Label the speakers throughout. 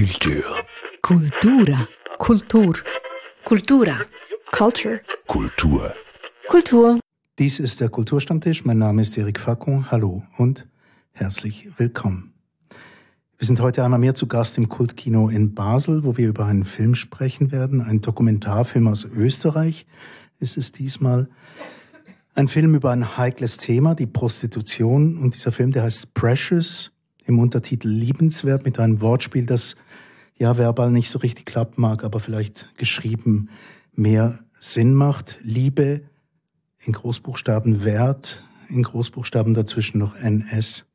Speaker 1: Kultur.
Speaker 2: Kultura. Kultur. Kultura. Culture.
Speaker 1: Kultur.
Speaker 2: Kultur.
Speaker 3: Dies ist der Kulturstammtisch. Mein Name ist Erik Facon. Hallo und herzlich willkommen. Wir sind heute einmal mehr zu Gast im Kultkino in Basel, wo wir über einen Film sprechen werden. Ein Dokumentarfilm aus Österreich ist es diesmal. Ein Film über ein heikles Thema, die Prostitution. Und dieser Film, der heißt Precious, im Untertitel Liebenswert, mit einem Wortspiel, das ja verbal nicht so richtig klappen mag, aber vielleicht geschrieben mehr Sinn macht. Liebe in Großbuchstaben Wert, in Großbuchstaben dazwischen noch NS.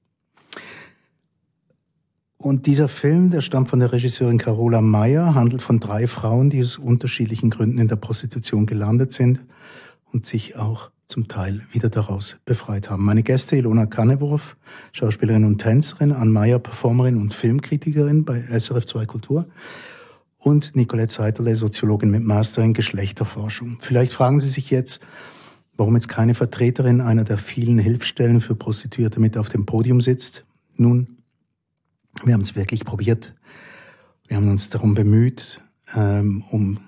Speaker 3: Und dieser Film, der stammt von der Regisseurin Carola Meyer, handelt von drei Frauen, die aus unterschiedlichen Gründen in der Prostitution gelandet sind und sich auch zum Teil wieder daraus befreit haben. Meine Gäste Ilona Kannewurf, Schauspielerin und Tänzerin, Ann Meyer, Performerin und Filmkritikerin bei SRF 2 Kultur und Nicolette Seiterle, Soziologin mit Master in Geschlechterforschung. Vielleicht fragen Sie sich jetzt, warum jetzt keine Vertreterin einer der vielen Hilfsstellen für Prostituierte mit auf dem Podium sitzt. Nun, wir haben es wirklich probiert. Wir haben uns darum bemüht, ähm, um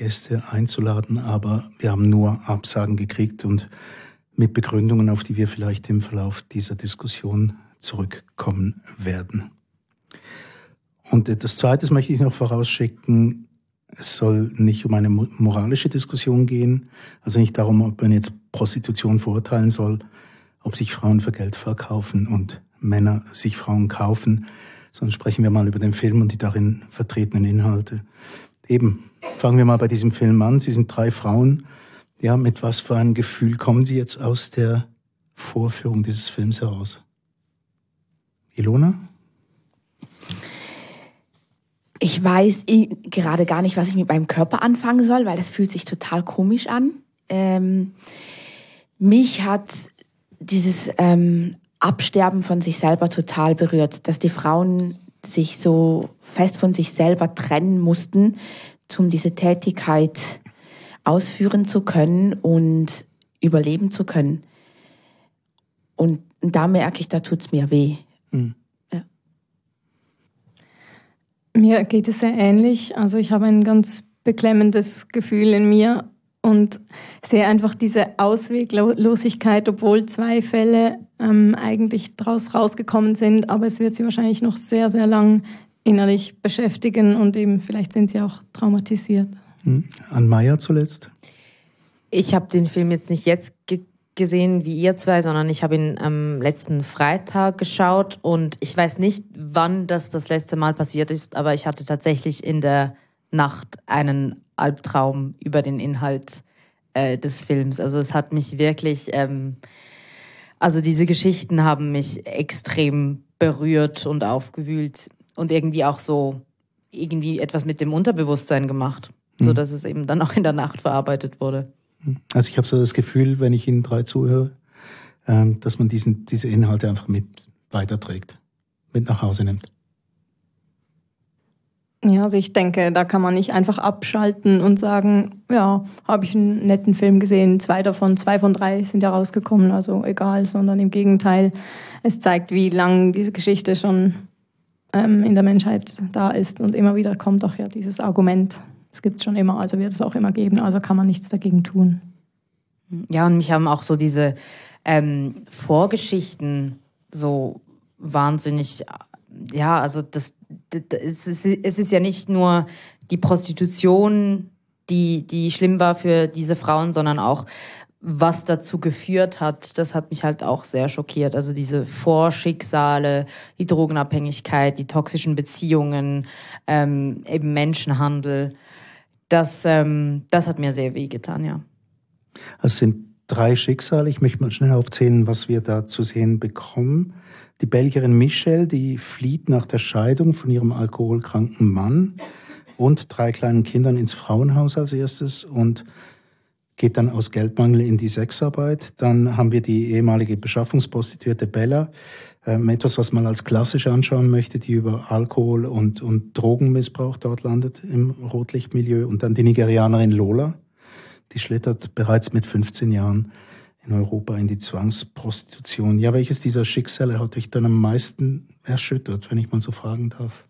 Speaker 3: Gäste einzuladen, aber wir haben nur Absagen gekriegt und mit Begründungen, auf die wir vielleicht im Verlauf dieser Diskussion zurückkommen werden. Und das Zweite möchte ich noch vorausschicken, es soll nicht um eine moralische Diskussion gehen, also nicht darum, ob man jetzt Prostitution verurteilen soll, ob sich Frauen für Geld verkaufen und Männer sich Frauen kaufen, sondern sprechen wir mal über den Film und die darin vertretenen Inhalte. Eben, fangen wir mal bei diesem Film an. Sie sind drei Frauen. Ja, mit was für einem Gefühl kommen Sie jetzt aus der Vorführung dieses Films heraus? Ilona?
Speaker 2: Ich weiß gerade gar nicht, was ich mit meinem Körper anfangen soll, weil das fühlt sich total komisch an. Ähm, mich hat dieses ähm, Absterben von sich selber total berührt, dass die Frauen sich so fest von sich selber trennen mussten, um diese Tätigkeit ausführen zu können und überleben zu können. Und da merke ich, da tut's mir weh. Mhm. Ja.
Speaker 4: Mir geht es sehr ähnlich. Also ich habe ein ganz beklemmendes Gefühl in mir und sehe einfach diese Ausweglosigkeit, obwohl zwei Fälle ähm, eigentlich daraus rausgekommen sind, aber es wird sie wahrscheinlich noch sehr, sehr lang innerlich beschäftigen und eben vielleicht sind sie auch traumatisiert.
Speaker 3: Hm. An Maya zuletzt?
Speaker 5: Ich habe den Film jetzt nicht jetzt ge gesehen wie ihr zwei, sondern ich habe ihn am letzten Freitag geschaut und ich weiß nicht, wann das das letzte Mal passiert ist, aber ich hatte tatsächlich in der Nacht einen Albtraum über den Inhalt äh, des Films. Also es hat mich wirklich, ähm, also diese Geschichten haben mich extrem berührt und aufgewühlt und irgendwie auch so irgendwie etwas mit dem Unterbewusstsein gemacht, mhm. so dass es eben dann auch in der Nacht verarbeitet wurde.
Speaker 3: Hm. Also ich habe so das Gefühl, wenn ich Ihnen drei zuhöre, ähm, dass man diesen, diese Inhalte einfach mit weiterträgt, mit nach Hause nimmt.
Speaker 4: Ja, also ich denke, da kann man nicht einfach abschalten und sagen, ja, habe ich einen netten Film gesehen, zwei davon, zwei von drei sind ja rausgekommen, also egal, sondern im Gegenteil, es zeigt, wie lang diese Geschichte schon ähm, in der Menschheit da ist und immer wieder kommt auch ja dieses Argument, es gibt es schon immer, also wird es auch immer geben, also kann man nichts dagegen tun.
Speaker 5: Ja, und mich haben auch so diese ähm, Vorgeschichten so wahnsinnig ja, also das, das, es, ist, es ist ja nicht nur die Prostitution, die, die schlimm war für diese Frauen, sondern auch was dazu geführt hat, das hat mich halt auch sehr schockiert. Also diese Vorschicksale, die Drogenabhängigkeit, die toxischen Beziehungen, ähm, eben Menschenhandel, das, ähm, das hat mir sehr wehgetan, ja.
Speaker 3: Es sind drei Schicksale. Ich möchte mal schnell aufzählen, was wir da zu sehen bekommen. Die Belgierin Michelle, die flieht nach der Scheidung von ihrem alkoholkranken Mann und drei kleinen Kindern ins Frauenhaus als erstes und geht dann aus Geldmangel in die Sexarbeit. Dann haben wir die ehemalige Beschaffungsprostituierte Bella, ähm, etwas, was man als klassisch anschauen möchte, die über Alkohol und, und Drogenmissbrauch dort landet im Rotlichtmilieu. Und dann die Nigerianerin Lola, die schlittert bereits mit 15 Jahren in Europa in die Zwangsprostitution. Ja, welches dieser Schicksale hat dich dann am meisten erschüttert, wenn ich mal so fragen darf?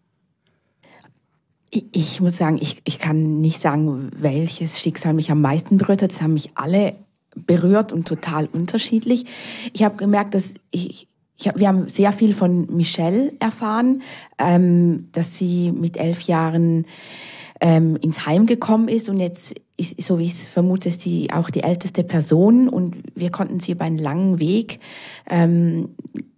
Speaker 2: Ich, muss sagen, ich, ich kann nicht sagen, welches Schicksal mich am meisten berührt hat. Es haben mich alle berührt und total unterschiedlich. Ich habe gemerkt, dass ich, ich hab, wir haben sehr viel von Michelle erfahren, ähm, dass sie mit elf Jahren ähm, ins Heim gekommen ist und jetzt so wie ich es vermute, ist sie auch die älteste Person und wir konnten sie über einen langen Weg ähm,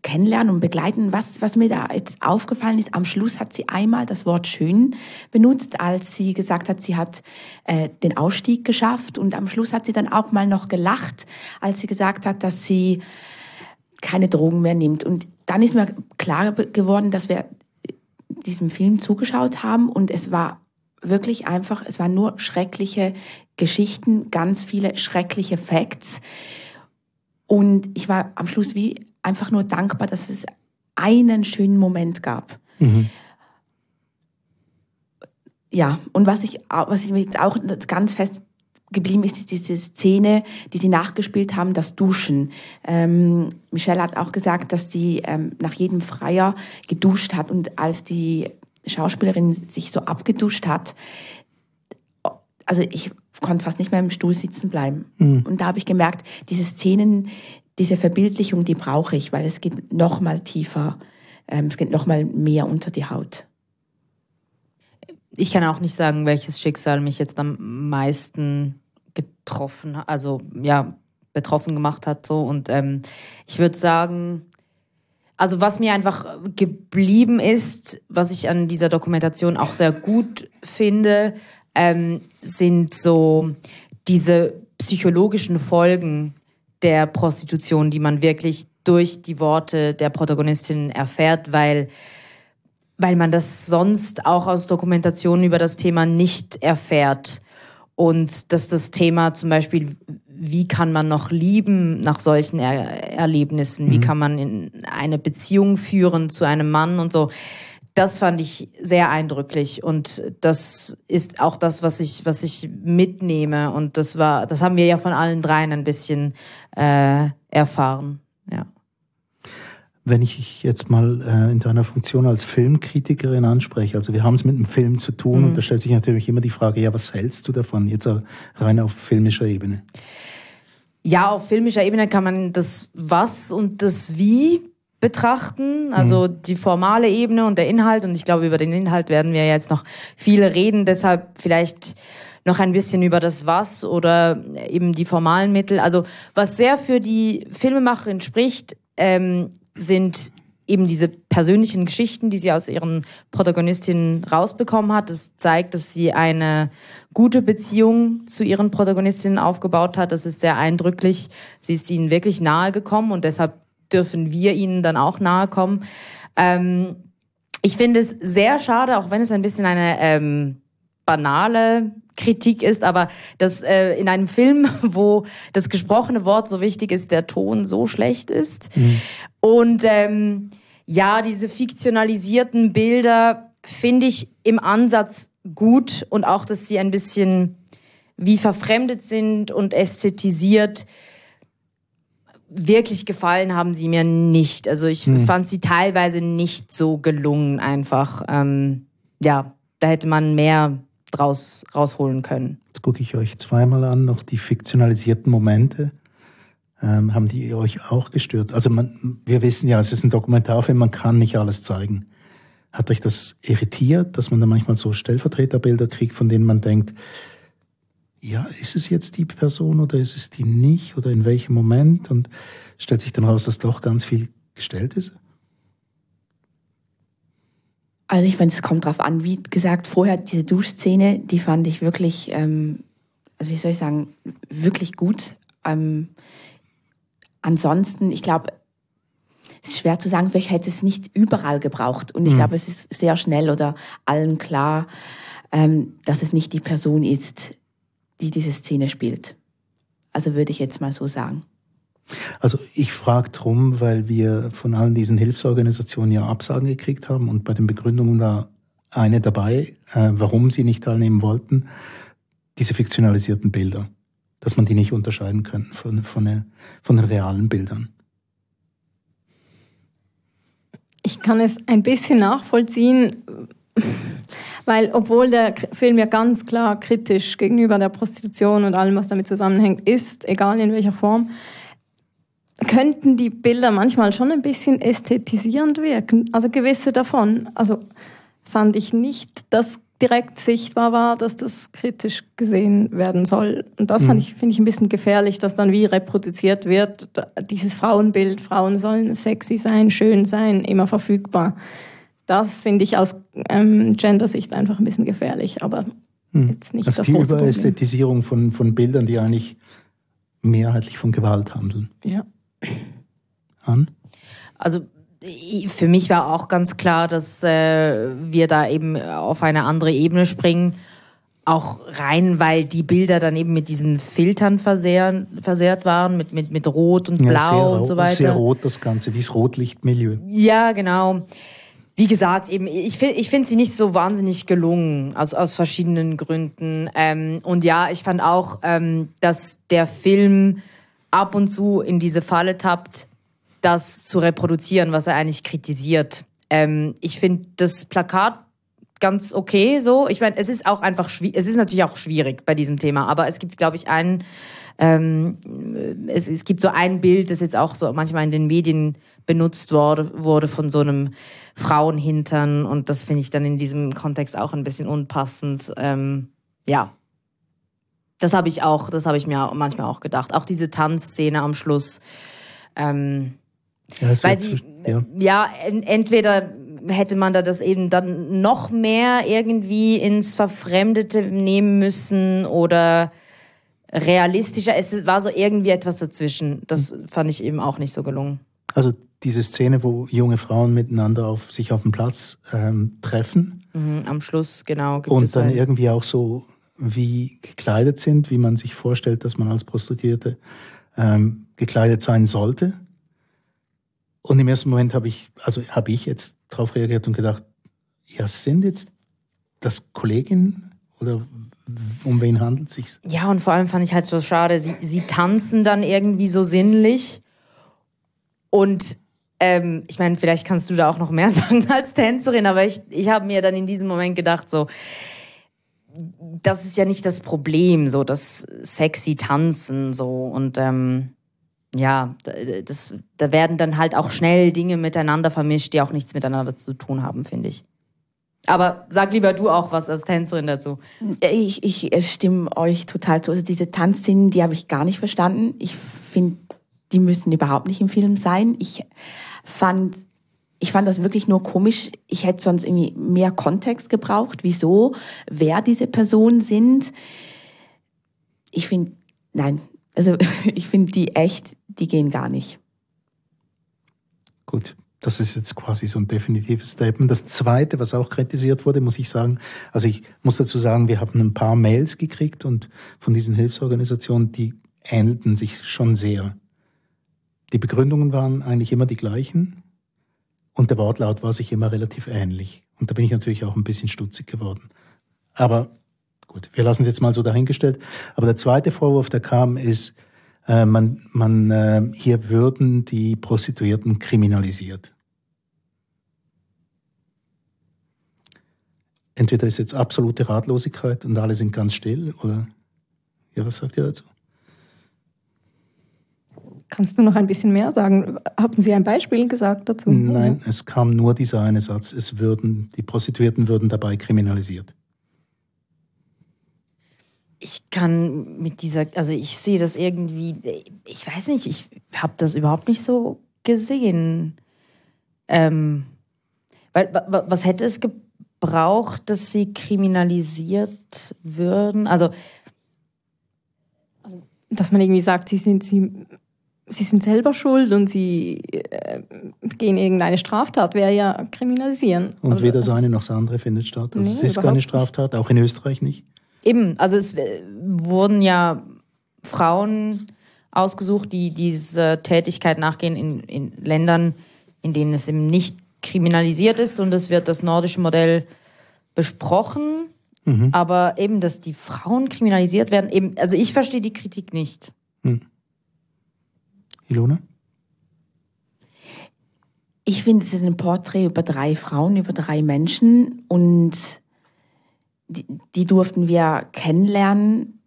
Speaker 2: kennenlernen und begleiten. Was, was mir da jetzt aufgefallen ist, am Schluss hat sie einmal das Wort schön benutzt, als sie gesagt hat, sie hat äh, den Ausstieg geschafft und am Schluss hat sie dann auch mal noch gelacht, als sie gesagt hat, dass sie keine Drogen mehr nimmt. Und dann ist mir klar geworden, dass wir diesem Film zugeschaut haben und es war wirklich einfach, es waren nur schreckliche Geschichten, ganz viele schreckliche Facts. Und ich war am Schluss wie einfach nur dankbar, dass es einen schönen Moment gab. Mhm. Ja, und was ich, was ich mir jetzt auch ganz fest geblieben ist, ist diese Szene, die sie nachgespielt haben, das Duschen. Ähm, Michelle hat auch gesagt, dass sie ähm, nach jedem Freier geduscht hat und als die Schauspielerin sich so abgeduscht hat, also ich konnte fast nicht mehr im Stuhl sitzen bleiben. Mhm. Und da habe ich gemerkt, diese Szenen, diese Verbildlichung, die brauche ich, weil es geht noch mal tiefer, ähm, es geht noch mal mehr unter die Haut.
Speaker 5: Ich kann auch nicht sagen, welches Schicksal mich jetzt am meisten getroffen, also ja betroffen gemacht hat so und ähm, ich würde sagen, also was mir einfach geblieben ist, was ich an dieser Dokumentation auch sehr gut finde, ähm, sind so diese psychologischen Folgen der Prostitution, die man wirklich durch die Worte der Protagonistin erfährt, weil, weil man das sonst auch aus Dokumentationen über das Thema nicht erfährt. Und dass das Thema zum Beispiel wie kann man noch lieben nach solchen er Erlebnissen? Wie mhm. kann man in eine Beziehung führen zu einem Mann und so? Das fand ich sehr eindrücklich und das ist auch das, was ich, was ich mitnehme und das war, das haben wir ja von allen dreien ein bisschen äh, erfahren, ja.
Speaker 3: Wenn ich jetzt mal äh, in deiner Funktion als Filmkritikerin anspreche, also wir haben es mit einem Film zu tun mhm. und da stellt sich natürlich immer die Frage, ja, was hältst du davon, jetzt rein auf filmischer Ebene?
Speaker 5: Ja, auf filmischer Ebene kann man das Was und das Wie betrachten, also mhm. die formale Ebene und der Inhalt. Und ich glaube, über den Inhalt werden wir jetzt noch viel reden. Deshalb vielleicht noch ein bisschen über das Was oder eben die formalen Mittel. Also was sehr für die Filmemacherin spricht, ähm, sind eben diese persönlichen Geschichten, die sie aus ihren Protagonistinnen rausbekommen hat. Das zeigt, dass sie eine gute Beziehung zu ihren Protagonistinnen aufgebaut hat. Das ist sehr eindrücklich. Sie ist ihnen wirklich nahe gekommen und deshalb dürfen wir ihnen dann auch nahe kommen. Ähm, ich finde es sehr schade, auch wenn es ein bisschen eine ähm, banale Kritik ist, aber dass äh, in einem Film, wo das gesprochene Wort so wichtig ist, der Ton so schlecht ist. Mhm. Und ähm, ja, diese fiktionalisierten Bilder finde ich im Ansatz gut und auch, dass sie ein bisschen wie verfremdet sind und ästhetisiert. Wirklich gefallen haben sie mir nicht. Also ich hm. fand sie teilweise nicht so gelungen einfach. Ähm, ja, da hätte man mehr draus rausholen können.
Speaker 3: Jetzt gucke ich euch zweimal an, noch die fiktionalisierten Momente. Ähm, haben die euch auch gestört? Also man, wir wissen ja, es ist ein Dokumentarfilm, man kann nicht alles zeigen. Hat euch das irritiert, dass man da manchmal so Stellvertreterbilder kriegt, von denen man denkt, ja, ist es jetzt die Person oder ist es die nicht oder in welchem Moment? Und stellt sich dann raus, dass doch ganz viel gestellt ist?
Speaker 2: Also ich finde, es kommt drauf an. Wie gesagt, vorher diese Duschszene, die fand ich wirklich, ähm, also wie soll ich sagen, wirklich gut. Ähm, ansonsten, ich glaube, es ist schwer zu sagen, vielleicht hätte es nicht überall gebraucht. Und ich mhm. glaube, es ist sehr schnell oder allen klar, ähm, dass es nicht die Person ist, die diese Szene spielt. Also würde ich jetzt mal so sagen.
Speaker 3: Also ich frage drum, weil wir von allen diesen Hilfsorganisationen ja Absagen gekriegt haben und bei den Begründungen war eine dabei, äh, warum sie nicht teilnehmen wollten, diese fiktionalisierten Bilder dass man die nicht unterscheiden könnte von, von, von den realen Bildern.
Speaker 4: Ich kann es ein bisschen nachvollziehen, Weil obwohl der Film ja ganz klar kritisch gegenüber der Prostitution und allem, was damit zusammenhängt, ist, egal in welcher Form, könnten die Bilder manchmal schon ein bisschen ästhetisierend wirken. Also gewisse davon. Also fand ich nicht, dass direkt sichtbar war, dass das kritisch gesehen werden soll. Und das mhm. ich, finde ich ein bisschen gefährlich, dass dann wie reproduziert wird, dieses Frauenbild, Frauen sollen sexy sein, schön sein, immer verfügbar. Das finde ich aus ähm, Gender-Sicht einfach ein bisschen gefährlich, aber mhm. jetzt nicht
Speaker 3: also
Speaker 4: das
Speaker 3: die Überästhetisierung von, von Bildern, die eigentlich mehrheitlich von Gewalt handeln.
Speaker 4: Ja.
Speaker 3: An?
Speaker 5: Also für mich war auch ganz klar, dass äh, wir da eben auf eine andere Ebene springen. Auch rein, weil die Bilder dann eben mit diesen Filtern versehren, versehrt waren, mit, mit, mit Rot und Blau ja,
Speaker 3: und
Speaker 5: so weiter.
Speaker 3: Sehr rot das Ganze, wie das Rotlichtmilieu.
Speaker 5: Ja, genau. Wie gesagt, eben, ich finde ich find sie nicht so wahnsinnig gelungen, aus, aus verschiedenen Gründen. Ähm, und ja, ich fand auch, ähm, dass der Film ab und zu in diese Falle tappt, das zu reproduzieren, was er eigentlich kritisiert. Ähm, ich finde das Plakat ganz okay so. Ich meine, es ist auch einfach schwierig, es ist natürlich auch schwierig bei diesem Thema, aber es gibt, glaube ich, einen, ähm, es, es gibt so ein Bild, das jetzt auch so manchmal in den Medien benutzt wurde, wurde von so einem Frauenhintern und das finde ich dann in diesem Kontext auch ein bisschen unpassend. Ähm, ja, das habe ich auch, das habe ich mir manchmal auch gedacht. Auch diese Tanzszene am Schluss. Ähm, ja, weil sie, ja. ja, entweder hätte man da das eben dann noch mehr irgendwie ins Verfremdete nehmen müssen oder realistischer. Es war so irgendwie etwas dazwischen. Das fand ich eben auch nicht so gelungen.
Speaker 3: Also diese Szene, wo junge Frauen miteinander auf sich auf dem Platz ähm, treffen.
Speaker 5: Mhm, am Schluss, genau.
Speaker 3: und dann einen. irgendwie auch so wie gekleidet sind, wie man sich vorstellt, dass man als Prostituierte ähm, gekleidet sein sollte. Und im ersten Moment habe ich, also habe ich jetzt darauf reagiert und gedacht, ja, sind jetzt das Kolleginnen oder um wen handelt es sich?
Speaker 5: Ja, und vor allem fand ich halt so schade, sie, sie tanzen dann irgendwie so sinnlich. Und ähm, ich meine, vielleicht kannst du da auch noch mehr sagen als Tänzerin, aber ich, ich habe mir dann in diesem Moment gedacht, so, das ist ja nicht das Problem, so das sexy Tanzen, so und ähm, ja, das, da werden dann halt auch schnell Dinge miteinander vermischt, die auch nichts miteinander zu tun haben, finde ich. Aber sag lieber du auch was als Tänzerin dazu.
Speaker 2: Ich, ich stimme euch total zu. Also diese Tanzszenen, die habe ich gar nicht verstanden. Ich finde, die müssen überhaupt nicht im Film sein. Ich fand, ich fand das wirklich nur komisch. Ich hätte sonst irgendwie mehr Kontext gebraucht, wieso, wer diese Personen sind. Ich finde, nein, also ich finde die echt, die gehen gar nicht.
Speaker 3: Gut, das ist jetzt quasi so ein definitives Statement. Das Zweite, was auch kritisiert wurde, muss ich sagen, also ich muss dazu sagen, wir haben ein paar Mails gekriegt und von diesen Hilfsorganisationen, die ähnelten sich schon sehr. Die Begründungen waren eigentlich immer die gleichen und der Wortlaut war sich immer relativ ähnlich. Und da bin ich natürlich auch ein bisschen stutzig geworden. Aber Gut, wir lassen es jetzt mal so dahingestellt. Aber der zweite Vorwurf, der kam, ist, äh, man, man äh, hier würden die Prostituierten kriminalisiert. Entweder ist jetzt absolute Ratlosigkeit und alle sind ganz still, oder ja, was sagt ihr dazu?
Speaker 4: Kannst du noch ein bisschen mehr sagen? Hatten Sie ein Beispiel gesagt dazu?
Speaker 3: Nein, es kam nur dieser eine Satz, es würden, die Prostituierten würden dabei kriminalisiert
Speaker 5: ich kann mit dieser, also ich sehe das irgendwie, ich weiß nicht, ich habe das überhaupt nicht so gesehen. Ähm, weil, was hätte es gebraucht, dass sie kriminalisiert würden? Also,
Speaker 4: also dass man irgendwie sagt, sie sind, sie, sie sind selber schuld und sie äh, gehen irgendeine Straftat, wäre ja kriminalisieren.
Speaker 3: Und weder das eine noch das andere findet statt. Also nee, es ist keine Straftat, auch in Österreich nicht.
Speaker 5: Eben, also es äh, wurden ja Frauen ausgesucht, die dieser Tätigkeit nachgehen in, in Ländern, in denen es eben nicht kriminalisiert ist und es wird das nordische Modell besprochen. Mhm. Aber eben, dass die Frauen kriminalisiert werden, eben, also ich verstehe die Kritik nicht. Hm.
Speaker 3: Ilona?
Speaker 2: Ich finde, es ist ein Porträt über drei Frauen, über drei Menschen und die, die durften wir kennenlernen.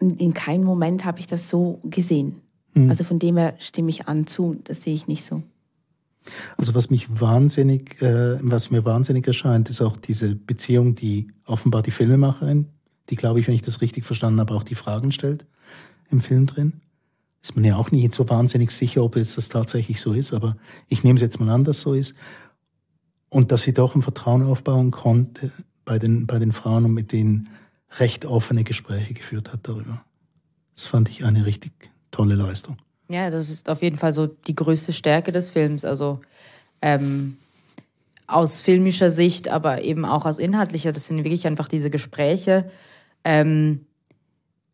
Speaker 2: Und in keinem Moment habe ich das so gesehen. Mhm. Also von dem her stimme ich an zu, das sehe ich nicht so.
Speaker 3: Also was mich wahnsinnig, äh, was mir wahnsinnig erscheint, ist auch diese Beziehung, die offenbar die Filmemacherin, die glaube ich, wenn ich das richtig verstanden habe, auch die Fragen stellt im Film drin. Ist man ja auch nicht so wahnsinnig sicher, ob jetzt das tatsächlich so ist, aber ich nehme es jetzt mal an, dass so ist. Und dass sie doch ein Vertrauen aufbauen konnte bei den, bei den Frauen und mit denen recht offene Gespräche geführt hat darüber. Das fand ich eine richtig tolle Leistung.
Speaker 5: Ja, das ist auf jeden Fall so die größte Stärke des Films. Also ähm, aus filmischer Sicht, aber eben auch aus inhaltlicher. Das sind wirklich einfach diese Gespräche. Ähm,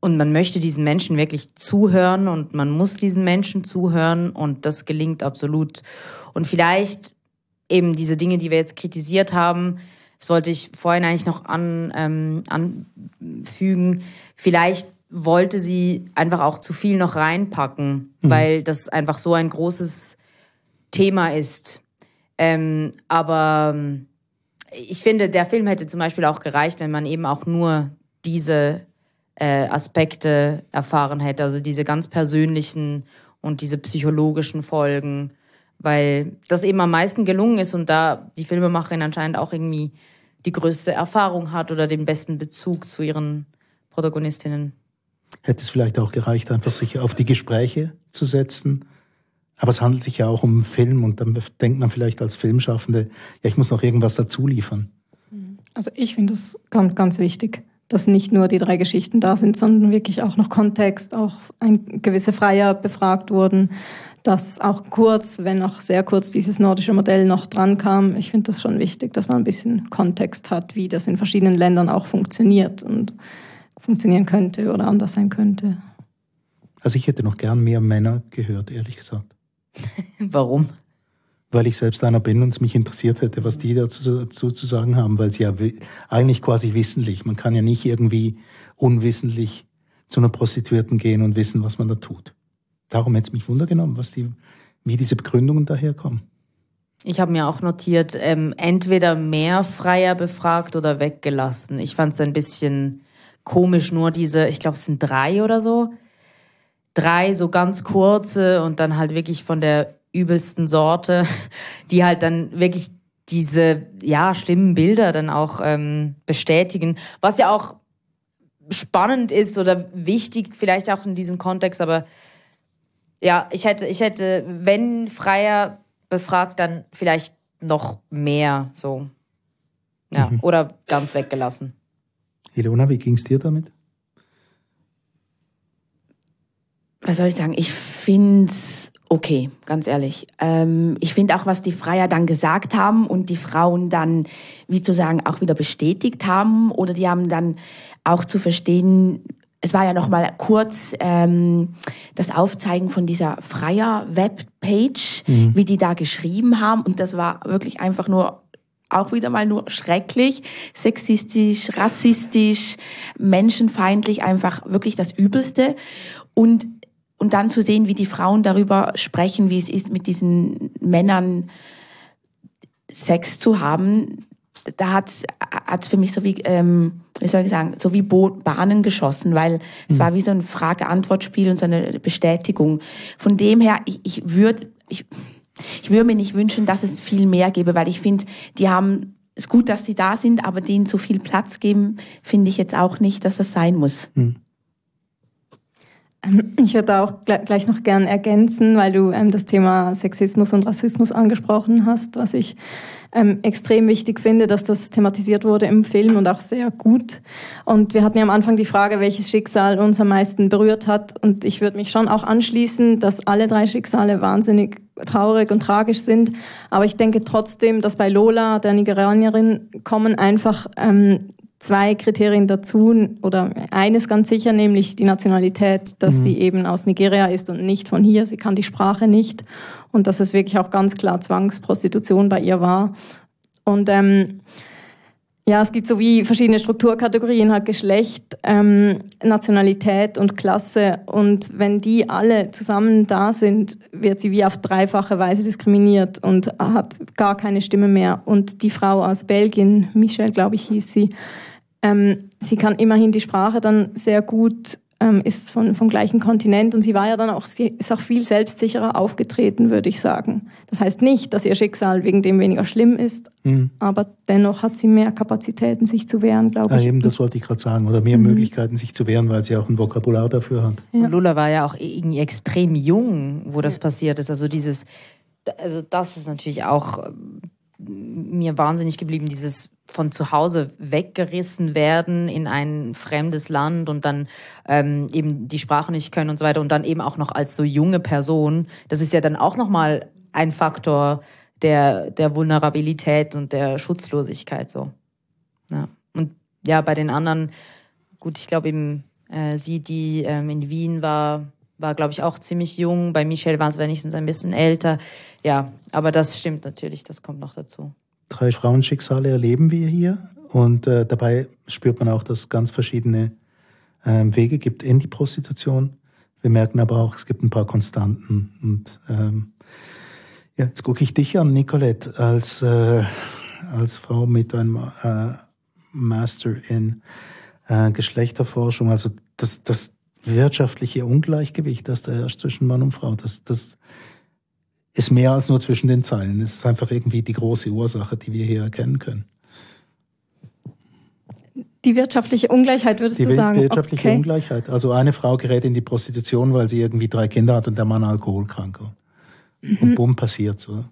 Speaker 5: und man möchte diesen Menschen wirklich zuhören und man muss diesen Menschen zuhören und das gelingt absolut. Und vielleicht eben diese Dinge, die wir jetzt kritisiert haben, sollte ich vorhin eigentlich noch an, ähm, anfügen. Vielleicht wollte sie einfach auch zu viel noch reinpacken, mhm. weil das einfach so ein großes Thema ist. Ähm, aber ähm, ich finde, der Film hätte zum Beispiel auch gereicht, wenn man eben auch nur diese äh, Aspekte erfahren hätte, also diese ganz persönlichen und diese psychologischen Folgen, weil das eben am meisten gelungen ist und da die Filmemacherin anscheinend auch irgendwie die größte Erfahrung hat oder den besten Bezug zu ihren Protagonistinnen
Speaker 3: hätte es vielleicht auch gereicht, einfach sich auf die Gespräche zu setzen. Aber es handelt sich ja auch um einen Film und dann denkt man vielleicht als Filmschaffende, ja, ich muss noch irgendwas dazu liefern.
Speaker 4: Also ich finde es ganz, ganz wichtig, dass nicht nur die drei Geschichten da sind, sondern wirklich auch noch Kontext, auch ein gewisse Freier befragt wurden, dass auch kurz, wenn auch sehr kurz dieses nordische Modell noch dran kam. Ich finde das schon wichtig, dass man ein bisschen Kontext hat, wie das in verschiedenen Ländern auch funktioniert und funktionieren könnte oder anders sein könnte.
Speaker 3: Also ich hätte noch gern mehr Männer gehört, ehrlich gesagt.
Speaker 5: Warum?
Speaker 3: Weil ich selbst einer bin und es mich interessiert hätte, was die dazu, dazu zu sagen haben, weil sie ja eigentlich quasi wissentlich, man kann ja nicht irgendwie unwissentlich zu einer Prostituierten gehen und wissen, was man da tut. Darum hätte es mich wundergenommen, was die, wie diese Begründungen daherkommen.
Speaker 5: Ich habe mir auch notiert, ähm, entweder mehr Freier befragt oder weggelassen. Ich fand es ein bisschen komisch nur diese, ich glaube, es sind drei oder so. Drei so ganz kurze und dann halt wirklich von der übelsten Sorte, die halt dann wirklich diese ja schlimmen Bilder dann auch ähm, bestätigen, was ja auch spannend ist oder wichtig vielleicht auch in diesem Kontext, aber ja, ich hätte ich hätte wenn Freier befragt, dann vielleicht noch mehr so. Ja, mhm. oder ganz weggelassen.
Speaker 3: Ilona, wie ging es dir damit?
Speaker 2: Was soll ich sagen? Ich finde es okay, ganz ehrlich. Ähm, ich finde auch, was die Freier dann gesagt haben und die Frauen dann, wie zu sagen, auch wieder bestätigt haben oder die haben dann auch zu verstehen, es war ja noch mal kurz ähm, das Aufzeigen von dieser Freier Webpage, mhm. wie die da geschrieben haben und das war wirklich einfach nur auch wieder mal nur schrecklich, sexistisch, rassistisch, menschenfeindlich, einfach wirklich das Übelste. Und, und dann zu sehen, wie die Frauen darüber sprechen, wie es ist, mit diesen Männern Sex zu haben, da hat's hat's für mich so wie, ähm, wie soll ich sagen, so wie Bo Bahnen geschossen, weil es mhm. war wie so ein Frage-Antwort-Spiel und so eine Bestätigung. Von dem her, ich, ich würde, ich, ich würde mir nicht wünschen, dass es viel mehr gäbe, weil ich finde, die haben es ist gut, dass sie da sind, aber denen so viel Platz geben, finde ich jetzt auch nicht, dass das sein muss. Hm.
Speaker 4: Ähm, ich würde auch gleich noch gern ergänzen, weil du ähm, das Thema Sexismus und Rassismus angesprochen hast, was ich ähm, extrem wichtig finde, dass das thematisiert wurde im Film und auch sehr gut. Und wir hatten ja am Anfang die Frage, welches Schicksal uns am meisten berührt hat. Und ich würde mich schon auch anschließen, dass alle drei Schicksale wahnsinnig traurig und tragisch sind. Aber ich denke trotzdem, dass bei Lola, der Nigerianerin, kommen einfach ähm, zwei Kriterien dazu oder eines ganz sicher, nämlich die Nationalität, dass mhm. sie eben aus Nigeria ist und nicht von hier. Sie kann die Sprache nicht und dass es wirklich auch ganz klar Zwangsprostitution bei ihr war. Und ähm, ja, es gibt so wie verschiedene Strukturkategorien, halt Geschlecht, ähm, Nationalität und Klasse. Und wenn die alle zusammen da sind, wird sie wie auf dreifache Weise diskriminiert und hat gar keine Stimme mehr. Und die Frau aus Belgien, Michelle, glaube ich, hieß sie, ähm, sie kann immerhin die Sprache dann sehr gut ähm, ist von, vom gleichen Kontinent und sie war ja dann auch, sie ist auch viel selbstsicherer aufgetreten, würde ich sagen. Das heißt nicht, dass ihr Schicksal wegen dem weniger schlimm ist, mhm. aber dennoch hat sie mehr Kapazitäten, sich zu wehren, glaube
Speaker 3: ja,
Speaker 4: ich.
Speaker 3: Eben, das wollte ich gerade sagen, oder mehr mhm. Möglichkeiten, sich zu wehren, weil sie auch ein Vokabular dafür hat.
Speaker 5: Ja. Lula war ja auch irgendwie extrem jung, wo das ja. passiert ist. Also dieses, also das ist natürlich auch mir wahnsinnig geblieben, dieses von zu Hause weggerissen werden in ein fremdes Land und dann ähm, eben die Sprache nicht können und so weiter und dann eben auch noch als so junge Person. Das ist ja dann auch nochmal ein Faktor der, der Vulnerabilität und der Schutzlosigkeit so. Ja. Und ja, bei den anderen, gut, ich glaube eben äh, sie, die ähm, in Wien war, war, glaube ich, auch ziemlich jung. Bei Michelle war es wenigstens ein bisschen älter. Ja, aber das stimmt natürlich, das kommt noch dazu.
Speaker 3: Drei Frauenschicksale erleben wir hier und äh, dabei spürt man auch, dass es ganz verschiedene äh, Wege gibt in die Prostitution. Wir merken aber auch, es gibt ein paar Konstanten. Und ähm, ja, jetzt gucke ich dich an, Nicolette, als, äh, als Frau mit einem äh, Master in äh, Geschlechterforschung. Also das, das wirtschaftliche Ungleichgewicht, das da herrscht zwischen Mann und Frau, das, das ist mehr als nur zwischen den Zeilen. Es ist einfach irgendwie die große Ursache, die wir hier erkennen können.
Speaker 4: Die wirtschaftliche Ungleichheit, würdest
Speaker 3: die
Speaker 4: du sagen?
Speaker 3: Die wirtschaftliche okay. Ungleichheit. Also eine Frau gerät in die Prostitution, weil sie irgendwie drei Kinder hat und der Mann alkoholkrank. Mhm. Und bumm, passiert so.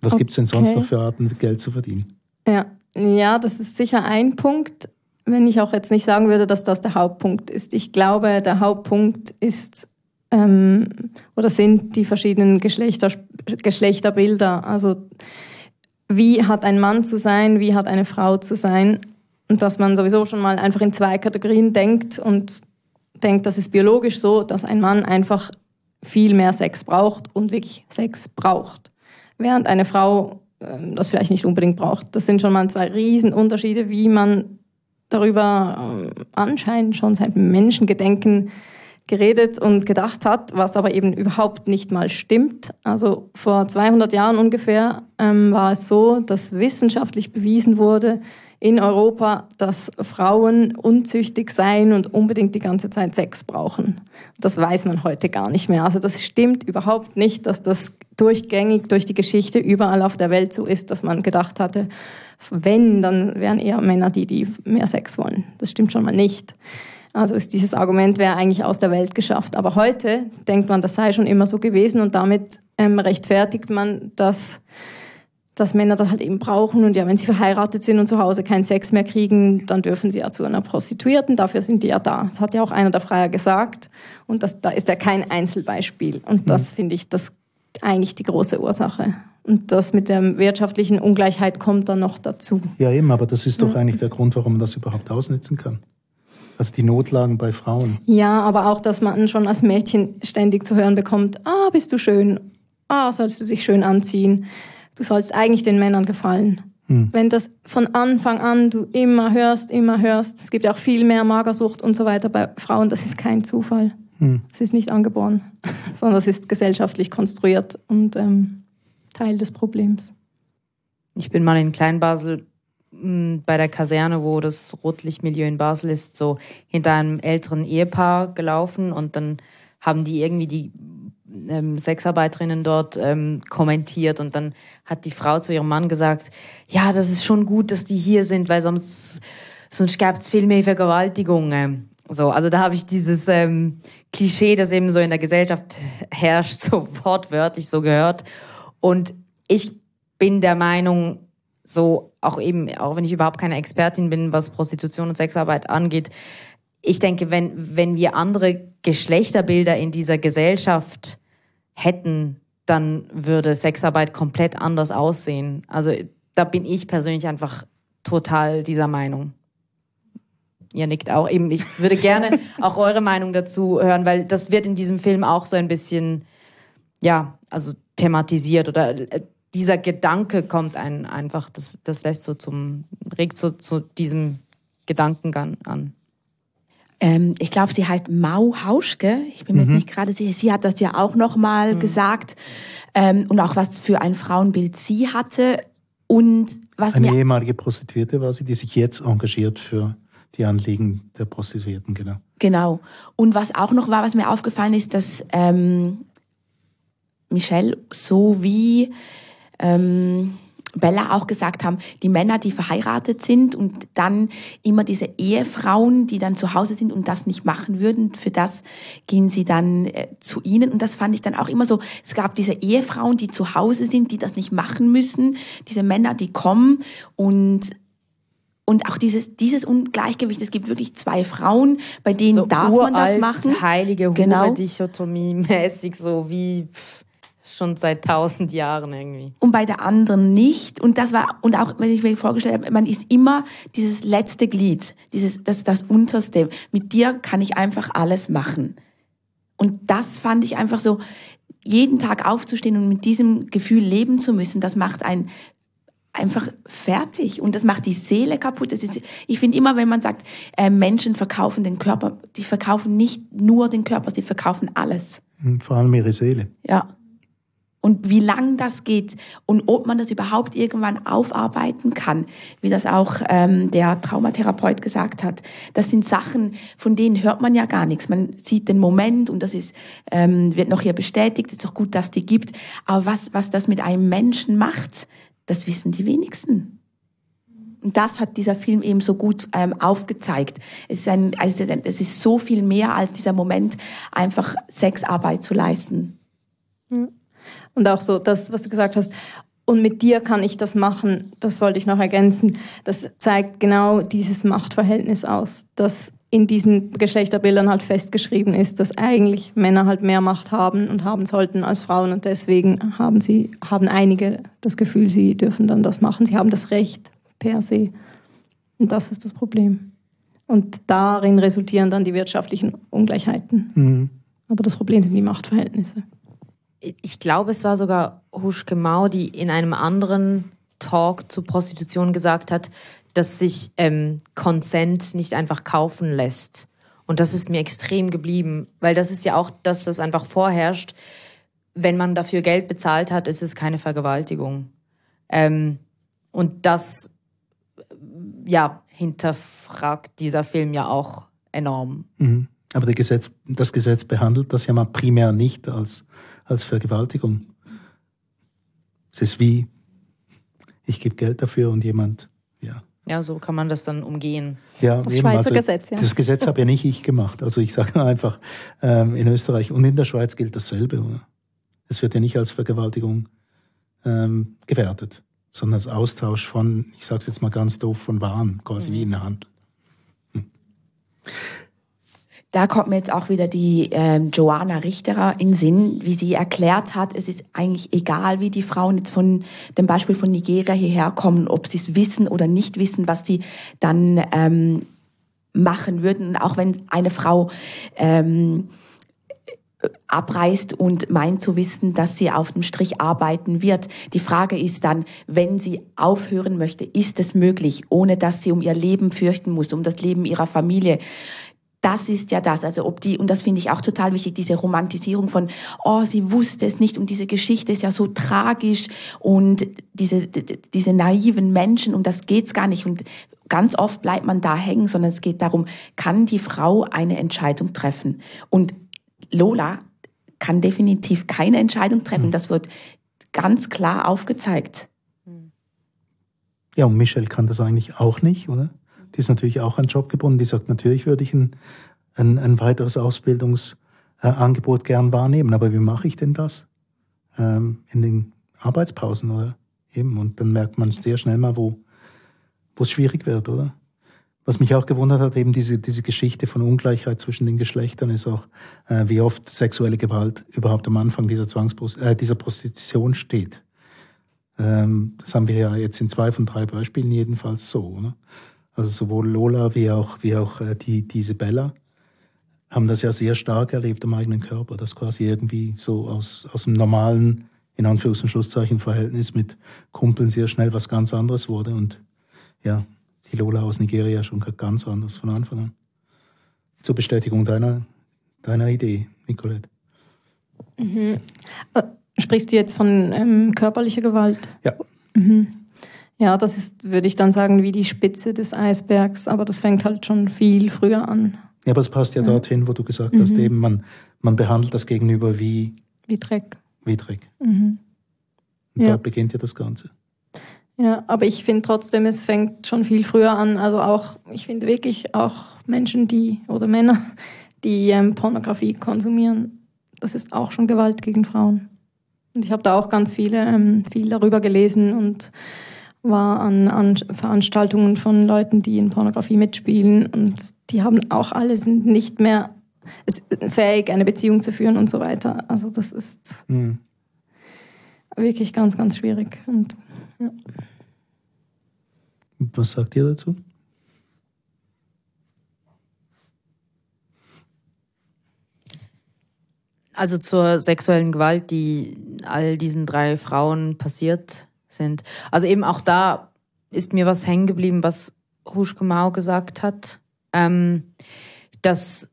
Speaker 3: Was okay. gibt es denn sonst noch für Arten, Geld zu verdienen?
Speaker 4: Ja. ja, das ist sicher ein Punkt wenn ich auch jetzt nicht sagen würde, dass das der Hauptpunkt ist. Ich glaube, der Hauptpunkt ist ähm, oder sind die verschiedenen Geschlechter, Geschlechterbilder. Also wie hat ein Mann zu sein, wie hat eine Frau zu sein. Und dass man sowieso schon mal einfach in zwei Kategorien denkt und denkt, das ist biologisch so, dass ein Mann einfach viel mehr Sex braucht und wirklich Sex braucht. Während eine Frau ähm, das vielleicht nicht unbedingt braucht. Das sind schon mal zwei Riesenunterschiede, wie man darüber ähm, anscheinend schon seit Menschengedenken geredet und gedacht hat, was aber eben überhaupt nicht mal stimmt. Also vor 200 Jahren ungefähr ähm, war es so, dass wissenschaftlich bewiesen wurde in Europa, dass Frauen unzüchtig seien und unbedingt die ganze Zeit Sex brauchen. Das weiß man heute gar nicht mehr. Also das stimmt überhaupt nicht, dass das durchgängig durch die Geschichte überall auf der Welt so ist, dass man gedacht hatte, wenn, dann wären eher Männer die, die mehr Sex wollen. Das stimmt schon mal nicht. Also ist dieses Argument wäre eigentlich aus der Welt geschafft. Aber heute denkt man, das sei schon immer so gewesen und damit ähm, rechtfertigt man, dass, dass Männer das halt eben brauchen und ja, wenn sie verheiratet sind und zu Hause keinen Sex mehr kriegen, dann dürfen sie ja zu einer Prostituierten, dafür sind die ja da. Das hat ja auch einer der Freier gesagt und das, da ist ja kein Einzelbeispiel und das mhm. finde ich das eigentlich die große Ursache. Und das mit der wirtschaftlichen Ungleichheit kommt dann noch dazu.
Speaker 3: Ja, eben, aber das ist doch eigentlich der Grund, warum man das überhaupt ausnutzen kann. Also die Notlagen bei Frauen.
Speaker 4: Ja, aber auch, dass man schon als Mädchen ständig zu hören bekommt, ah, bist du schön, ah, sollst du dich schön anziehen, du sollst eigentlich den Männern gefallen. Hm. Wenn das von Anfang an du immer hörst, immer hörst, es gibt ja auch viel mehr Magersucht und so weiter bei Frauen, das ist kein Zufall. Hm. Es ist nicht angeboren, sondern es ist gesellschaftlich konstruiert und ähm, Teil des Problems.
Speaker 5: Ich bin mal in Kleinbasel hm, bei der Kaserne, wo das Rotlichtmilieu in Basel ist, so hinter einem älteren Ehepaar gelaufen und dann haben die irgendwie die ähm, Sexarbeiterinnen dort ähm, kommentiert und dann hat die Frau zu ihrem Mann gesagt, ja, das ist schon gut, dass die hier sind, weil sonst, sonst gäbe es viel mehr Vergewaltigungen. So, also da habe ich dieses ähm, Klischee, das eben so in der Gesellschaft herrscht, so wortwörtlich so gehört. Und ich bin der Meinung, so auch eben, auch wenn ich überhaupt keine Expertin bin, was Prostitution und Sexarbeit angeht, ich denke, wenn, wenn wir andere Geschlechterbilder in dieser Gesellschaft hätten, dann würde Sexarbeit komplett anders aussehen. Also da bin ich persönlich einfach total dieser Meinung. Ihr nickt auch eben. Ich würde gerne auch eure Meinung dazu hören, weil das wird in diesem Film auch so ein bisschen, ja, also thematisiert oder äh, dieser Gedanke kommt ein, einfach, das, das lässt so zum, regt so zu diesem Gedankengang an.
Speaker 2: Ähm, ich glaube, sie heißt Mau Hauschke. Ich bin mir
Speaker 3: Mhm.
Speaker 2: jetzt nicht gerade sicher. Sie hat das ja auch noch mal gesagt. Ähm, und auch was für ein Frauenbild sie hatte. Und was
Speaker 3: Eine
Speaker 2: mir
Speaker 3: ehemalige Prostituierte war sie, die sich jetzt engagiert für die Anliegen der Prostituierten, genau.
Speaker 2: Genau. Und was auch noch war, was mir aufgefallen ist, dass ähm, Michelle sowie ähm, Bella auch gesagt haben, die Männer, die verheiratet sind und dann immer diese Ehefrauen, die dann zu Hause sind und das nicht machen würden, für das gehen sie dann äh, zu ihnen. Und das fand ich dann auch immer so, es gab diese Ehefrauen, die zu Hause sind, die das nicht machen müssen, diese Männer, die kommen und und auch dieses, dieses Ungleichgewicht, es gibt wirklich zwei Frauen, bei denen
Speaker 5: So
Speaker 2: darf man das machen.
Speaker 5: heilige Hure
Speaker 2: Genau.
Speaker 5: Dichotomie mäßig so wie pff, schon seit tausend Jahren irgendwie.
Speaker 2: und bei der anderen nicht. Und das war, und auch wenn ich mir vorgestellt habe, man ist immer dieses letzte Glied, dieses, das, das unterste. Mit dir kann ich einfach alles machen. Und das fand ich einfach so, jeden Tag aufzustehen und mit diesem Gefühl leben zu müssen, das macht einen einfach fertig und das macht die Seele kaputt. Das ist, ich finde immer, wenn man sagt, äh, Menschen verkaufen den Körper, die verkaufen nicht nur den Körper, sie verkaufen alles.
Speaker 3: Hm, Vor allem ihre Seele.
Speaker 2: Ja. Und wie lang das geht und ob man das überhaupt irgendwann aufarbeiten kann, wie das auch ähm, der Traumatherapeut gesagt hat. Das sind Sachen, von denen hört man ja gar nichts. Man sieht den Moment und das ist, ähm, wird noch hier bestätigt. ist doch gut, dass die gibt. Aber was, was das mit einem Menschen macht, das wissen die wenigsten. Und das hat dieser Film eben so gut ähm, aufgezeigt. Es ist, ein, also es ist so viel mehr als dieser Moment, einfach Sexarbeit zu leisten.
Speaker 4: Und auch so, das, was du gesagt hast, und mit dir kann ich das machen, das wollte ich noch ergänzen. Das zeigt genau dieses Machtverhältnis aus, das in diesen Geschlechterbildern halt festgeschrieben ist, dass eigentlich Männer halt mehr Macht haben und haben sollten als Frauen und deswegen haben sie, haben einige das Gefühl, sie dürfen dann das machen. Sie haben das Recht per se. Und das ist das Problem. Und darin resultieren dann die wirtschaftlichen Ungleichheiten.
Speaker 3: Mhm.
Speaker 4: Aber das Problem sind die Machtverhältnisse.
Speaker 5: Ich glaube, es war sogar Huschke Mau, die in einem anderen Talk zu Prostitution gesagt hat, dass sich ähm, Consent nicht einfach kaufen lässt. Und das ist mir extrem geblieben, weil das ist ja auch, dass das einfach vorherrscht. Wenn man dafür Geld bezahlt hat, ist es keine Vergewaltigung. Ähm, und das, ja, hinterfragt dieser Film ja auch enorm.
Speaker 3: Mhm. Aber Gesetz, das Gesetz behandelt das ja mal primär nicht als, als Vergewaltigung. Es ist wie, ich gebe Geld dafür und jemand, ja.
Speaker 5: Ja, so kann man das dann umgehen.
Speaker 3: ja
Speaker 4: Das Schweizer Gesetz, ja.
Speaker 3: Das Gesetz habe ja nicht ich gemacht. Also ich sage einfach, ähm, in Österreich und in der Schweiz gilt dasselbe. Oder? Es wird ja nicht als Vergewaltigung ähm, gewertet, sondern als Austausch von, ich sage es jetzt mal ganz doof, von Waren, quasi wie in der Handel.
Speaker 2: Da kommt mir jetzt auch wieder die ähm, Joanna Richterer in Sinn, wie sie erklärt hat, es ist eigentlich egal, wie die Frauen jetzt von dem Beispiel von Nigeria hierher kommen, ob sie es wissen oder nicht wissen, was sie dann ähm, machen würden. Auch wenn eine Frau ähm, abreist und meint zu wissen, dass sie auf dem Strich arbeiten wird. Die Frage ist dann, wenn sie aufhören möchte, ist es möglich, ohne dass sie um ihr Leben fürchten muss, um das Leben ihrer Familie. Das ist ja das, also ob die, und das finde ich auch total wichtig, diese Romantisierung von, oh, sie wusste es nicht und diese Geschichte ist ja so tragisch und diese, diese naiven Menschen, um das geht's gar nicht und ganz oft bleibt man da hängen, sondern es geht darum, kann die Frau eine Entscheidung treffen? Und Lola kann definitiv keine Entscheidung treffen. Das wird ganz klar aufgezeigt.
Speaker 3: Ja, und Michelle kann das eigentlich auch nicht, oder? Die ist natürlich auch an Job gebunden. Die sagt, natürlich würde ich ein, ein, ein weiteres Ausbildungsangebot gern wahrnehmen, aber wie mache ich denn das? Ähm, in den Arbeitspausen, oder? Eben. Und dann merkt man sehr schnell mal, wo wo es schwierig wird, oder? Was mich auch gewundert hat, eben diese, diese Geschichte von Ungleichheit zwischen den Geschlechtern ist auch, äh, wie oft sexuelle Gewalt überhaupt am Anfang dieser, Zwangsprost äh, dieser Prostitution steht. Ähm, das haben wir ja jetzt in zwei von drei Beispielen jedenfalls so. Ne? Also sowohl Lola wie auch, wie auch äh, die, diese Bella haben das ja sehr stark erlebt am eigenen Körper, dass quasi irgendwie so aus, aus dem normalen, in Anführungs- und Schlusszeichen Verhältnis mit Kumpeln sehr schnell was ganz anderes wurde und ja, die Lola aus Nigeria schon ganz anders von Anfang an. Zur Bestätigung deiner, deiner Idee, Nicolette.
Speaker 4: Mhm. Äh, sprichst du jetzt von ähm, körperlicher Gewalt?
Speaker 3: Ja.
Speaker 4: Mhm. Ja, das ist, würde ich dann sagen, wie die Spitze des Eisbergs, aber das fängt halt schon viel früher an.
Speaker 3: Ja, aber es passt ja, ja. dorthin, wo du gesagt hast, mhm. eben man, man behandelt das Gegenüber wie,
Speaker 4: wie Dreck.
Speaker 3: Wie Dreck. Mhm. Und ja. da beginnt ja das Ganze.
Speaker 4: Ja, aber ich finde trotzdem, es fängt schon viel früher an. Also auch, ich finde wirklich auch Menschen, die oder Männer, die ähm, Pornografie konsumieren, das ist auch schon Gewalt gegen Frauen. Und ich habe da auch ganz viele, ähm, viel darüber gelesen und war an, an Veranstaltungen von Leuten, die in Pornografie mitspielen und die haben auch alle sind nicht mehr fähig, eine Beziehung zu führen und so weiter. Also das ist mhm. wirklich ganz, ganz schwierig. Und, ja.
Speaker 3: Was sagt ihr dazu?
Speaker 5: Also zur sexuellen Gewalt, die all diesen drei Frauen passiert sind. Also eben auch da ist mir was hängen geblieben, was Huschke Mau gesagt hat, ähm, dass,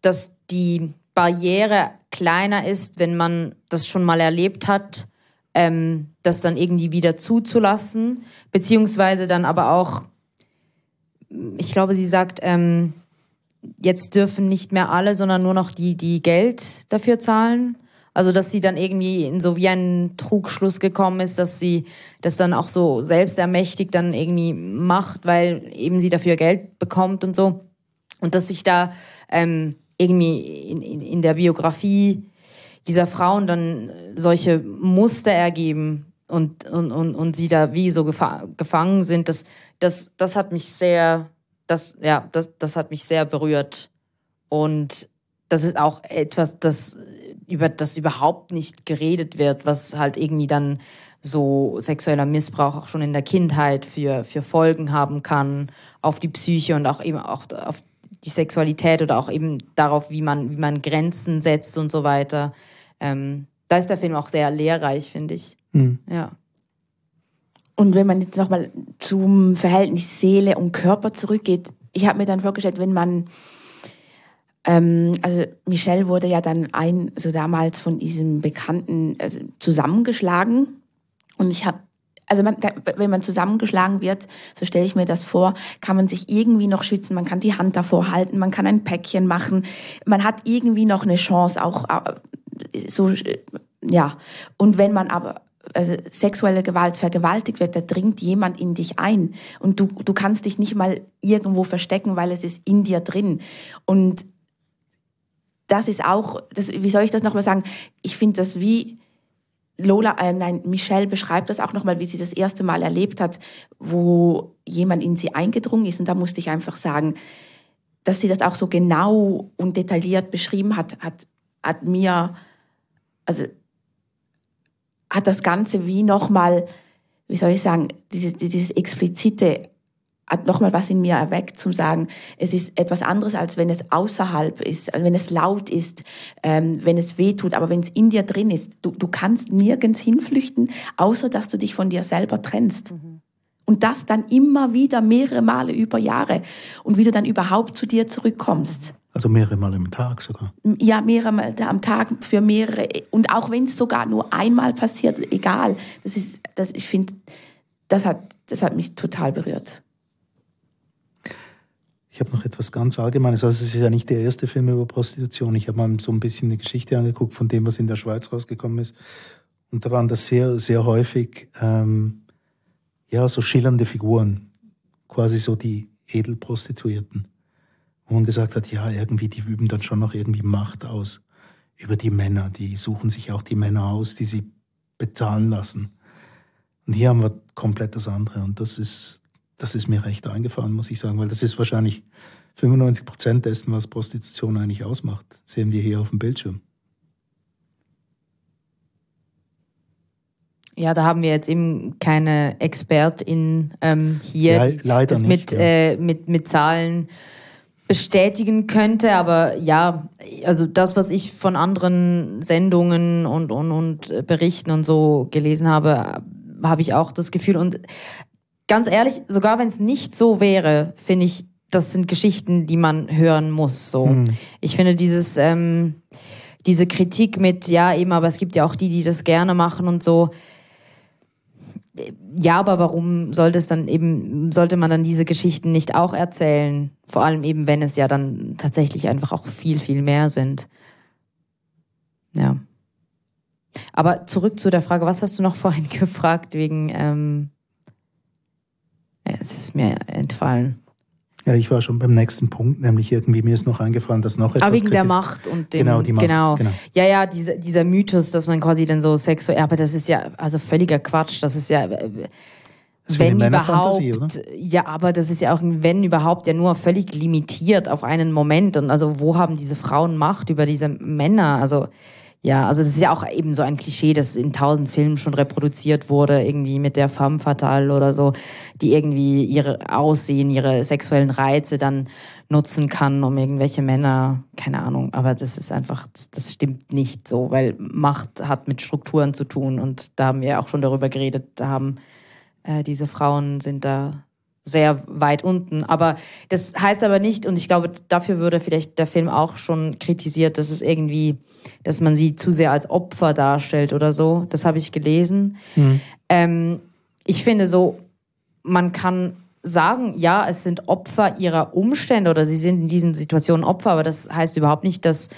Speaker 5: dass die Barriere kleiner ist, wenn man das schon mal erlebt hat, ähm, das dann irgendwie wieder zuzulassen, beziehungsweise dann aber auch, ich glaube, sie sagt, ähm, jetzt dürfen nicht mehr alle, sondern nur noch die, die Geld dafür zahlen. Also, dass sie dann irgendwie in so wie einen Trugschluss gekommen ist, dass sie das dann auch so selbstermächtigt dann irgendwie macht, weil eben sie dafür Geld bekommt und so. Und dass sich da ähm, irgendwie in, in, in der Biografie dieser Frauen dann solche Muster ergeben und, und, und, und sie da wie so gefa gefangen sind, das, das, das hat mich sehr, das, ja, das, das hat mich sehr berührt. Und das ist auch etwas, das über das überhaupt nicht geredet wird, was halt irgendwie dann so sexueller Missbrauch auch schon in der Kindheit für, für Folgen haben kann auf die Psyche und auch eben auch auf die Sexualität oder auch eben darauf, wie man, wie man Grenzen setzt und so weiter. Ähm, da ist der Film auch sehr lehrreich, finde ich. Mhm. Ja.
Speaker 2: Und wenn man jetzt nochmal zum Verhältnis Seele und Körper zurückgeht, ich habe mir dann vorgestellt, wenn man ähm, also Michelle wurde ja dann ein, also damals von diesem Bekannten also zusammengeschlagen. Und ich habe also man, wenn man zusammengeschlagen wird, so stelle ich mir das vor, kann man sich irgendwie noch schützen. Man kann die Hand davor halten, man kann ein Päckchen machen. Man hat irgendwie noch eine Chance, auch äh, so, ja. Und wenn man aber also sexuelle Gewalt vergewaltigt wird, da dringt jemand in dich ein und du, du kannst dich nicht mal irgendwo verstecken, weil es ist in dir drin. Und das ist auch, das, wie soll ich das nochmal sagen? Ich finde das wie Lola, äh, nein, Michelle beschreibt das auch nochmal, wie sie das erste Mal erlebt hat, wo jemand in sie eingedrungen ist. Und da musste ich einfach sagen, dass sie das auch so genau und detailliert beschrieben hat, hat, hat mir, also hat das Ganze wie nochmal, wie soll ich sagen, dieses, dieses explizite hat nochmal was in mir erweckt, zum sagen, es ist etwas anderes, als wenn es außerhalb ist, wenn es laut ist, ähm, wenn es weh tut, aber wenn es in dir drin ist, du, du kannst nirgends hinflüchten, außer dass du dich von dir selber trennst. Mhm. Und das dann immer wieder mehrere Male über Jahre und wie du dann überhaupt zu dir zurückkommst.
Speaker 3: Also mehrere Mal am Tag sogar.
Speaker 2: Ja, mehrere Mal am Tag für mehrere. Und auch wenn es sogar nur einmal passiert, egal. Das ist, das, ich finde, das hat, das hat mich total berührt.
Speaker 3: Ich habe noch etwas ganz Allgemeines. Also es ist ja nicht der erste Film über Prostitution. Ich habe mal so ein bisschen eine Geschichte angeguckt von dem, was in der Schweiz rausgekommen ist. Und da waren das sehr, sehr häufig ähm, ja so schillernde Figuren, quasi so die Edelprostituierten, wo man gesagt hat, ja irgendwie die üben dann schon noch irgendwie Macht aus über die Männer. Die suchen sich auch die Männer aus, die sie bezahlen lassen. Und hier haben wir komplett das andere. Und das ist das ist mir recht eingefahren, muss ich sagen, weil das ist wahrscheinlich 95 Prozent dessen, was Prostitution eigentlich ausmacht, sehen wir hier auf dem Bildschirm.
Speaker 5: Ja, da haben wir jetzt eben keine Expertin ähm, hier,
Speaker 3: Le leider
Speaker 5: das
Speaker 3: nicht,
Speaker 5: mit,
Speaker 3: ja.
Speaker 5: äh, mit, mit Zahlen bestätigen könnte, aber ja, also das, was ich von anderen Sendungen und, und, und Berichten und so gelesen habe, habe ich auch das Gefühl. Und ganz ehrlich, sogar wenn es nicht so wäre, finde ich, das sind Geschichten, die man hören muss. So, mhm. ich finde dieses ähm, diese Kritik mit, ja eben, aber es gibt ja auch die, die das gerne machen und so ja, aber warum sollte es dann eben, sollte man dann diese Geschichten nicht auch erzählen? Vor allem eben, wenn es ja dann tatsächlich einfach auch viel, viel mehr sind. Ja. Aber zurück zu der Frage, was hast du noch vorhin gefragt wegen, ähm, es ist mir entfallen.
Speaker 3: Ja, ich war schon beim nächsten Punkt, nämlich irgendwie mir ist noch eingefallen, dass noch etwas.
Speaker 5: Aber wegen der Macht und dem.
Speaker 3: Genau, die Macht.
Speaker 5: Genau. genau. Ja, ja, dieser, dieser Mythos, dass man quasi dann so sexuell. Aber das ist ja also völliger Quatsch. Das ist ja. Äh,
Speaker 3: das wenn überhaupt,
Speaker 5: ja, aber das ist ja auch, wenn überhaupt, ja nur völlig limitiert auf einen Moment. Und also, wo haben diese Frauen Macht über diese Männer? Also, ja, also es ist ja auch eben so ein Klischee, das in tausend Filmen schon reproduziert wurde, irgendwie mit der femme fatale oder so, die irgendwie ihre Aussehen, ihre sexuellen Reize dann nutzen kann, um irgendwelche Männer, keine Ahnung, aber das ist einfach, das, stimmt nicht so, weil Macht hat mit Strukturen zu tun und da haben wir auch schon darüber geredet, da haben äh, diese Frauen sind da sehr weit unten. Aber das heißt aber nicht, und ich glaube, dafür würde vielleicht der Film auch schon kritisiert, dass es irgendwie, dass man sie zu sehr als Opfer darstellt oder so. Das habe ich gelesen. Mhm. Ähm, ich finde so, man kann sagen, ja, es sind Opfer ihrer Umstände oder sie sind in diesen Situationen Opfer, aber das heißt überhaupt nicht, dass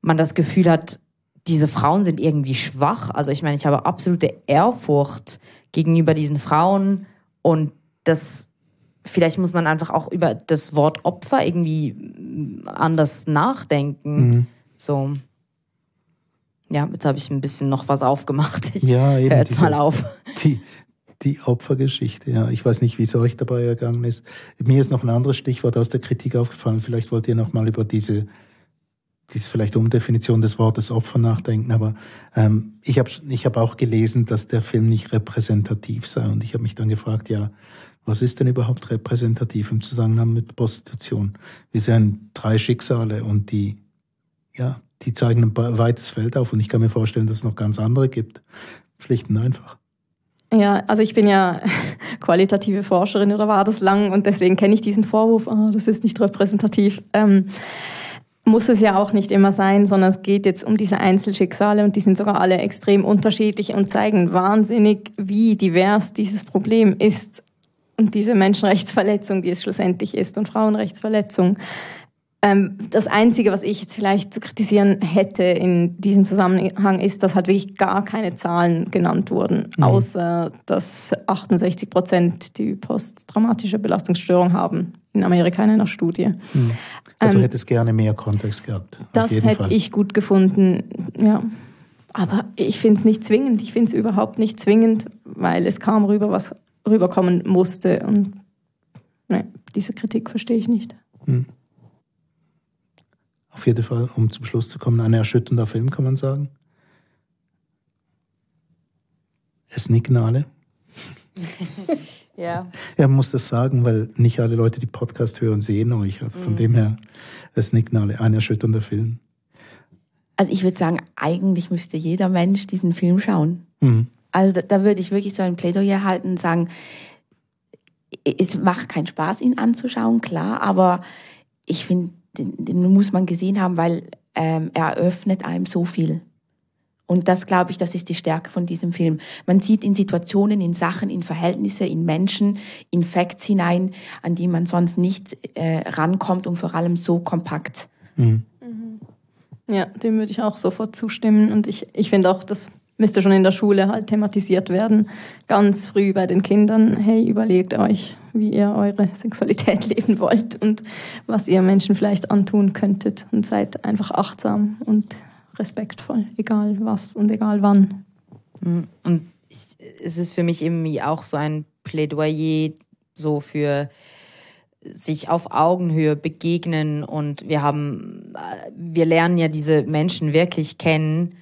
Speaker 5: man das Gefühl hat, diese Frauen sind irgendwie schwach. Also ich meine, ich habe absolute Ehrfurcht gegenüber diesen Frauen und das vielleicht muss man einfach auch über das Wort Opfer irgendwie anders nachdenken. Mhm. So. Ja, jetzt habe ich ein bisschen noch was aufgemacht. Ich
Speaker 3: ja,
Speaker 5: höre jetzt diese, mal auf.
Speaker 3: Die, die Opfergeschichte, ja. Ich weiß nicht, wie es euch dabei ergangen ist. Mir ist noch ein anderes Stichwort aus der Kritik aufgefallen. Vielleicht wollt ihr noch mal über diese, diese vielleicht Umdefinition des Wortes Opfer nachdenken. Aber ähm, ich habe ich hab auch gelesen, dass der Film nicht repräsentativ sei. Und ich habe mich dann gefragt, ja, was ist denn überhaupt repräsentativ im Zusammenhang mit Prostitution? Wir sehen drei Schicksale und die, ja, die zeigen ein weites Feld auf und ich kann mir vorstellen, dass es noch ganz andere gibt. Schlicht und einfach.
Speaker 4: Ja, also ich bin ja qualitative Forscherin oder war das lang und deswegen kenne ich diesen Vorwurf, oh, das ist nicht repräsentativ. Ähm, muss es ja auch nicht immer sein, sondern es geht jetzt um diese Einzelschicksale und die sind sogar alle extrem unterschiedlich und zeigen wahnsinnig, wie divers dieses Problem ist und diese Menschenrechtsverletzung, die es schlussendlich ist und Frauenrechtsverletzung. Ähm, das Einzige, was ich jetzt vielleicht zu kritisieren hätte in diesem Zusammenhang, ist, dass halt wirklich gar keine Zahlen genannt wurden, mhm. außer dass 68 Prozent die posttraumatische Belastungsstörung haben in Amerika in einer Studie. Mhm.
Speaker 3: Du ähm, hättest gerne mehr Kontext gehabt.
Speaker 4: Das hätte Fall. ich gut gefunden, ja. Aber ich finde es nicht zwingend. Ich finde es überhaupt nicht zwingend, weil es kam rüber, was rüberkommen musste. Und ne, diese Kritik verstehe ich nicht. Hm.
Speaker 3: Auf jeden Fall, um zum Schluss zu kommen, ein erschütternder Film, kann man sagen. Es nicken alle.
Speaker 5: ja.
Speaker 3: Er muss das sagen, weil nicht alle Leute, die Podcast hören, sehen euch. Also von mhm. dem her, es nicken alle. Ein erschütternder Film.
Speaker 2: Also ich würde sagen, eigentlich müsste jeder Mensch diesen Film schauen. Mhm. Also da, da würde ich wirklich so ein Plädoyer halten und sagen, es macht keinen Spaß, ihn anzuschauen, klar, aber ich finde, den, den, muss man gesehen haben, weil ähm, er eröffnet einem so viel. Und das glaube ich, das ist die Stärke von diesem Film. Man sieht in Situationen, in Sachen, in Verhältnisse, in Menschen, in Facts hinein, an die man sonst nicht äh, rankommt und vor allem so kompakt. Mhm.
Speaker 4: Ja, dem würde ich auch sofort zustimmen. Und ich, ich finde auch, das müsste schon in der Schule halt thematisiert werden. Ganz früh bei den Kindern, hey, überlegt euch, wie ihr eure Sexualität leben wollt und was ihr Menschen vielleicht antun könntet und seid einfach achtsam und respektvoll, egal was und egal wann.
Speaker 5: Mhm. Und ich, es ist für mich irgendwie auch so ein Plädoyer so für sich auf Augenhöhe begegnen und wir haben, wir lernen ja diese Menschen wirklich kennen,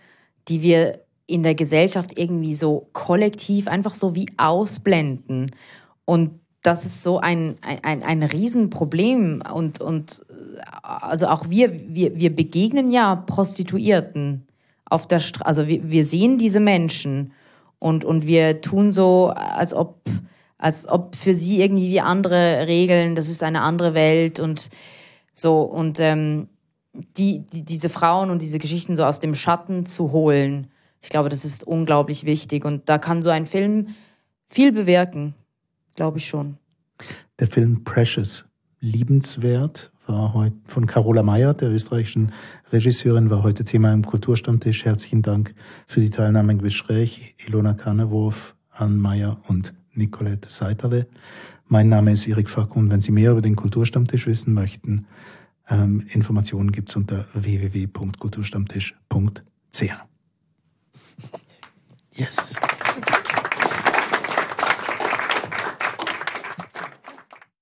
Speaker 5: die wir in der Gesellschaft irgendwie so kollektiv einfach so wie ausblenden. Und das ist so ein, ein, ein Riesenproblem. Und, und also auch wir, wir, wir begegnen ja Prostituierten auf der Straße. Also wir, wir sehen diese Menschen und, und wir tun so, als ob, als ob für sie irgendwie wie andere Regeln, das ist eine andere Welt und so. Und ähm, die, die, diese Frauen und diese Geschichten so aus dem Schatten zu holen, ich glaube, das ist unglaublich wichtig. Und da kann so ein Film viel bewirken. Glaube ich schon.
Speaker 3: Der Film Precious, liebenswert, war heute von Carola Mayer, der österreichischen Regisseurin, war heute Thema im Kulturstammtisch. Herzlichen Dank für die Teilnahme im Gespräch. Ilona Kannewurf, Ann Mayer und Nicolette Seiterle. Mein Name ist Erik Fack und wenn Sie mehr über den Kulturstammtisch wissen möchten, ähm, Informationen gibt's unter www.kulturstammtisch.ch. Yes.